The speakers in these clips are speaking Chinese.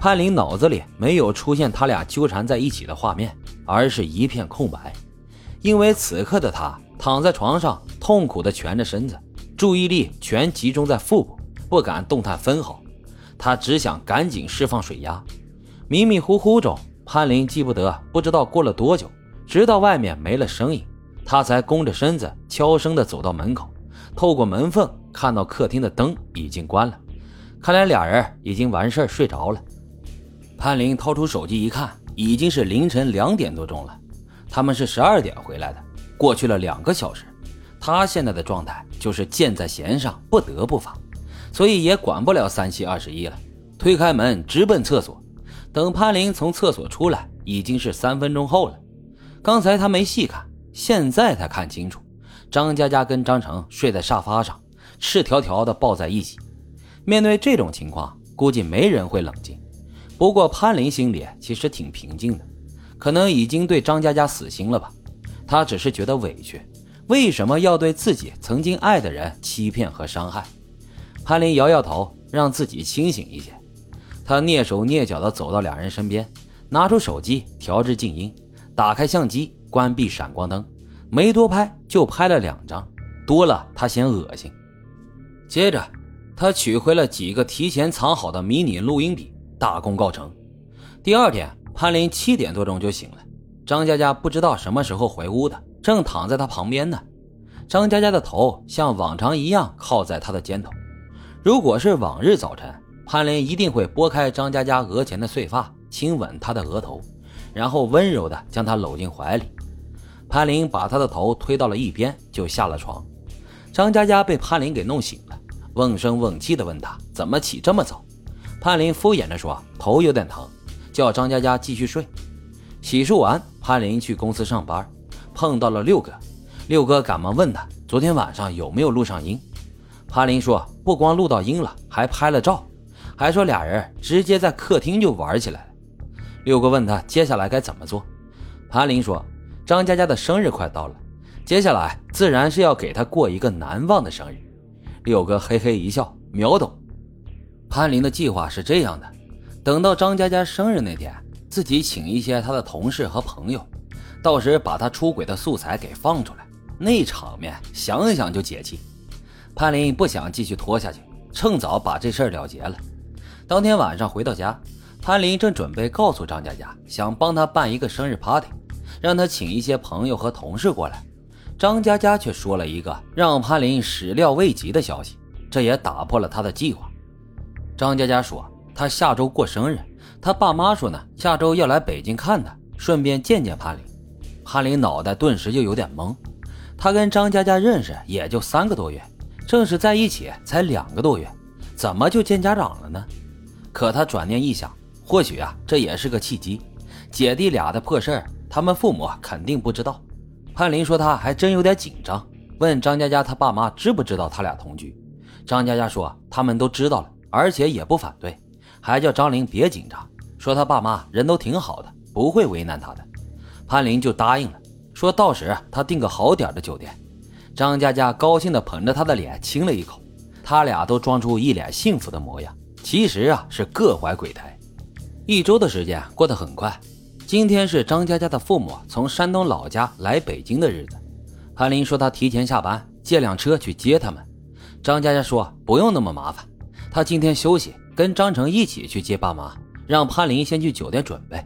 潘林脑子里没有出现他俩纠缠在一起的画面，而是一片空白。因为此刻的他躺在床上，痛苦地蜷着身子，注意力全集中在腹部，不敢动弹分毫。他只想赶紧释放水压。迷迷糊糊中，潘林记不得不知道过了多久，直到外面没了声音，他才弓着身子悄声地走到门口，透过门缝看到客厅的灯已经关了，看来俩人已经完事睡着了。潘林掏出手机一看，已经是凌晨两点多钟了。他们是十二点回来的，过去了两个小时。他现在的状态就是箭在弦上，不得不发，所以也管不了三七二十一了。推开门，直奔厕所。等潘林从厕所出来，已经是三分钟后了。刚才他没细看，现在才看清楚，张佳佳跟张成睡在沙发上，赤条条的抱在一起。面对这种情况，估计没人会冷静。不过潘林心里其实挺平静的，可能已经对张佳佳死心了吧。他只是觉得委屈，为什么要对自己曾经爱的人欺骗和伤害？潘林摇摇头，让自己清醒一些。他蹑手蹑脚地走到两人身边，拿出手机调至静音，打开相机，关闭闪光灯，没多拍，就拍了两张，多了他嫌恶心。接着，他取回了几个提前藏好的迷你录音笔。大功告成。第二天，潘林七点多钟就醒了。张佳佳不知道什么时候回屋的，正躺在他旁边呢。张佳佳的头像往常一样靠在他的肩头。如果是往日早晨，潘林一定会拨开张佳佳额前的碎发，亲吻她的额头，然后温柔地将她搂进怀里。潘林把她的头推到了一边，就下了床。张佳佳被潘林给弄醒了，瓮声瓮气地问他怎么起这么早。潘林敷衍着说：“头有点疼，叫张佳佳继续睡。”洗漱完，潘林去公司上班，碰到了六哥。六哥赶忙问他：“昨天晚上有没有录上音？”潘林说：“不光录到音了，还拍了照，还说俩人直接在客厅就玩起来了。”六哥问他接下来该怎么做，潘林说：“张佳佳的生日快到了，接下来自然是要给她过一个难忘的生日。”六哥嘿嘿一笑，秒懂。潘林的计划是这样的：等到张佳佳生日那天，自己请一些他的同事和朋友，到时把他出轨的素材给放出来，那场面想想就解气。潘林不想继续拖下去，趁早把这事儿了结了。当天晚上回到家，潘林正准备告诉张佳佳，想帮他办一个生日 party，让他请一些朋友和同事过来。张佳佳却说了一个让潘林始料未及的消息，这也打破了他的计划。张佳佳说：“她下周过生日，她爸妈说呢，下周要来北京看她，顺便见见潘林。”潘林脑袋顿时就有点懵。他跟张佳佳认识也就三个多月，正式在一起才两个多月，怎么就见家长了呢？可他转念一想，或许啊，这也是个契机。姐弟俩的破事儿，他们父母肯定不知道。潘林说他还真有点紧张，问张佳佳他爸妈知不知道他俩同居。张佳佳说他们都知道了。而且也不反对，还叫张玲别紧张，说他爸妈人都挺好的，不会为难他的。潘林就答应了，说到时他订个好点的酒店。张佳佳高兴地捧着他的脸亲了一口，他俩都装出一脸幸福的模样，其实啊是各怀鬼胎。一周的时间过得很快，今天是张佳佳的父母从山东老家来北京的日子。潘林说他提前下班，借辆车去接他们。张佳佳说不用那么麻烦。他今天休息，跟张成一起去接爸妈，让潘林先去酒店准备。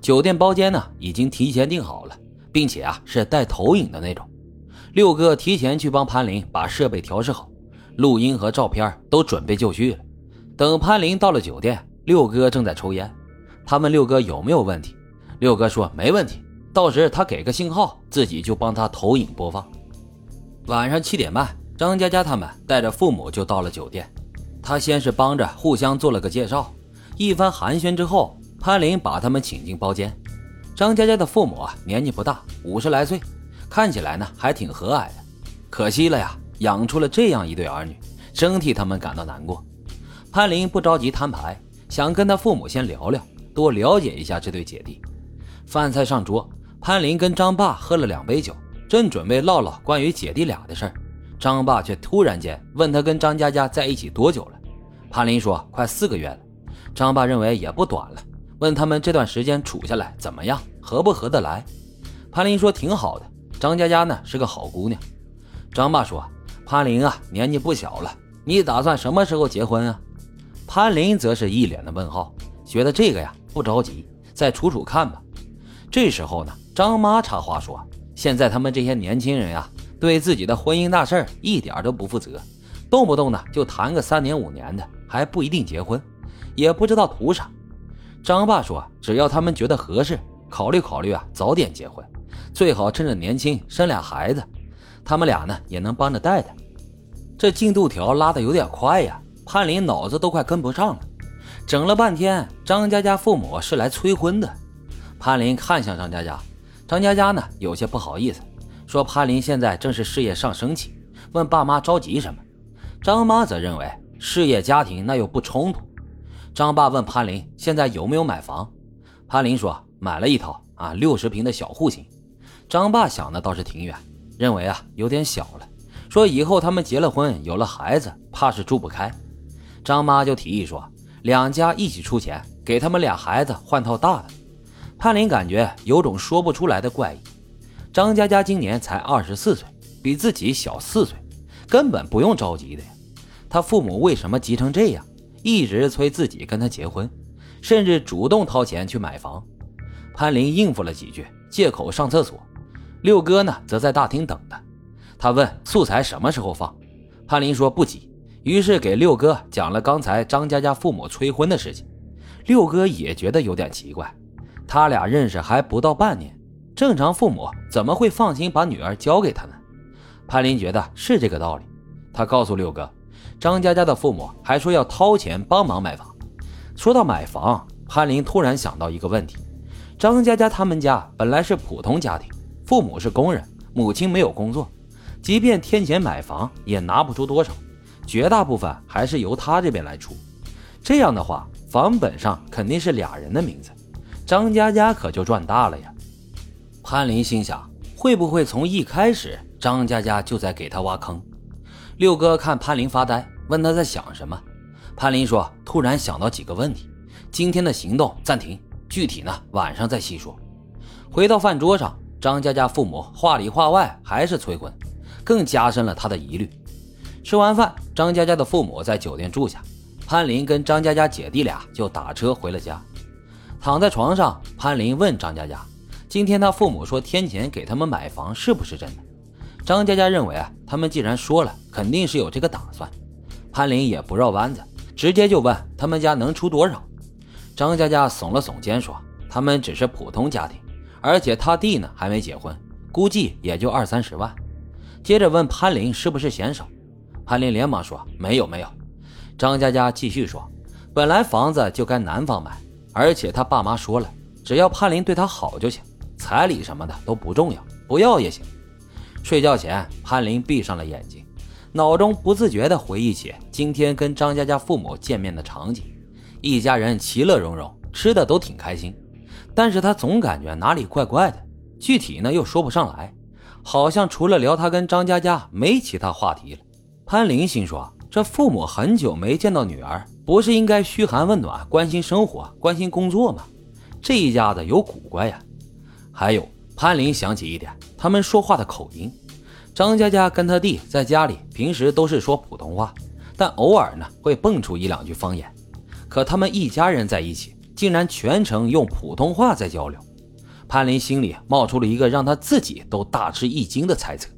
酒店包间呢，已经提前订好了，并且啊是带投影的那种。六哥提前去帮潘林把设备调试好，录音和照片都准备就绪了。等潘林到了酒店，六哥正在抽烟。他问六哥有没有问题，六哥说没问题，到时他给个信号，自己就帮他投影播放。晚上七点半，张佳佳他们带着父母就到了酒店。他先是帮着互相做了个介绍，一番寒暄之后，潘林把他们请进包间。张佳佳的父母啊，年纪不大，五十来岁，看起来呢还挺和蔼的。可惜了呀，养出了这样一对儿女，真替他们感到难过。潘林不着急摊牌，想跟他父母先聊聊，多了解一下这对姐弟。饭菜上桌，潘林跟张爸喝了两杯酒，正准备唠唠关于姐弟俩的事儿。张爸却突然间问他跟张佳佳在一起多久了？潘林说快四个月了。张爸认为也不短了，问他们这段时间处下来怎么样，合不合得来。潘林说挺好的，张佳佳呢是个好姑娘。张爸说：“潘林啊，年纪不小了，你打算什么时候结婚啊？”潘林则是一脸的问号，觉得这个呀不着急，再处处看吧。这时候呢，张妈插话说：“现在他们这些年轻人呀，对自己的婚姻大事一点都不负责，动不动呢就谈个三年五年的，还不一定结婚，也不知道图啥。”张爸说：“只要他们觉得合适，考虑考虑啊，早点结婚，最好趁着年轻生俩孩子。”他们俩呢也能帮着带带，这进度条拉的有点快呀，潘林脑子都快跟不上了。整了半天，张佳佳父母是来催婚的。潘林看向张佳佳，张佳佳呢有些不好意思，说潘林现在正是事业上升期，问爸妈着急什么。张妈则认为事业家庭那又不冲突。张爸问潘林现在有没有买房，潘林说买了一套啊，六十平的小户型。张爸想的倒是挺远。认为啊有点小了，说以后他们结了婚有了孩子，怕是住不开。张妈就提议说，两家一起出钱给他们俩孩子换套大的。潘林感觉有种说不出来的怪异。张佳佳今年才二十四岁，比自己小四岁，根本不用着急的呀。他父母为什么急成这样，一直催自己跟他结婚，甚至主动掏钱去买房？潘林应付了几句，借口上厕所。六哥呢，则在大厅等他。他问素材什么时候放，潘林说不急，于是给六哥讲了刚才张佳佳父母催婚的事情。六哥也觉得有点奇怪，他俩认识还不到半年，正常父母怎么会放心把女儿交给他呢？潘林觉得是这个道理。他告诉六哥，张佳佳的父母还说要掏钱帮忙买房。说到买房，潘林突然想到一个问题：张佳佳他们家本来是普通家庭。父母是工人，母亲没有工作，即便添钱买房也拿不出多少，绝大部分还是由他这边来出。这样的话，房本上肯定是俩人的名字，张佳佳可就赚大了呀。潘林心想，会不会从一开始张佳佳就在给他挖坑？六哥看潘林发呆，问他在想什么。潘林说：“突然想到几个问题，今天的行动暂停，具体呢晚上再细说。”回到饭桌上。张佳佳父母话里话外还是催婚，更加深了他的疑虑。吃完饭，张佳佳的父母在酒店住下，潘林跟张佳佳姐弟俩就打车回了家。躺在床上，潘林问张佳佳：“今天他父母说天钱给他们买房，是不是真的？”张佳佳认为啊，他们既然说了，肯定是有这个打算。潘林也不绕弯子，直接就问他们家能出多少。张佳佳耸了耸肩说：“他们只是普通家庭。”而且他弟呢还没结婚，估计也就二三十万。接着问潘林是不是嫌少，潘林连忙说没有没有。张佳佳继续说，本来房子就该男方买，而且他爸妈说了，只要潘林对他好就行，彩礼什么的都不重要，不要也行。睡觉前，潘林闭上了眼睛，脑中不自觉地回忆起今天跟张佳佳父母见面的场景，一家人其乐融融，吃的都挺开心。但是他总感觉哪里怪怪的，具体呢又说不上来，好像除了聊他跟张佳佳，没其他话题了。潘林心说：这父母很久没见到女儿，不是应该嘘寒问暖、关心生活、关心工作吗？这一家子有古怪呀。还有，潘林想起一点，他们说话的口音。张佳佳跟他弟在家里平时都是说普通话，但偶尔呢会蹦出一两句方言。可他们一家人在一起。竟然全程用普通话在交流，潘林心里冒出了一个让他自己都大吃一惊的猜测。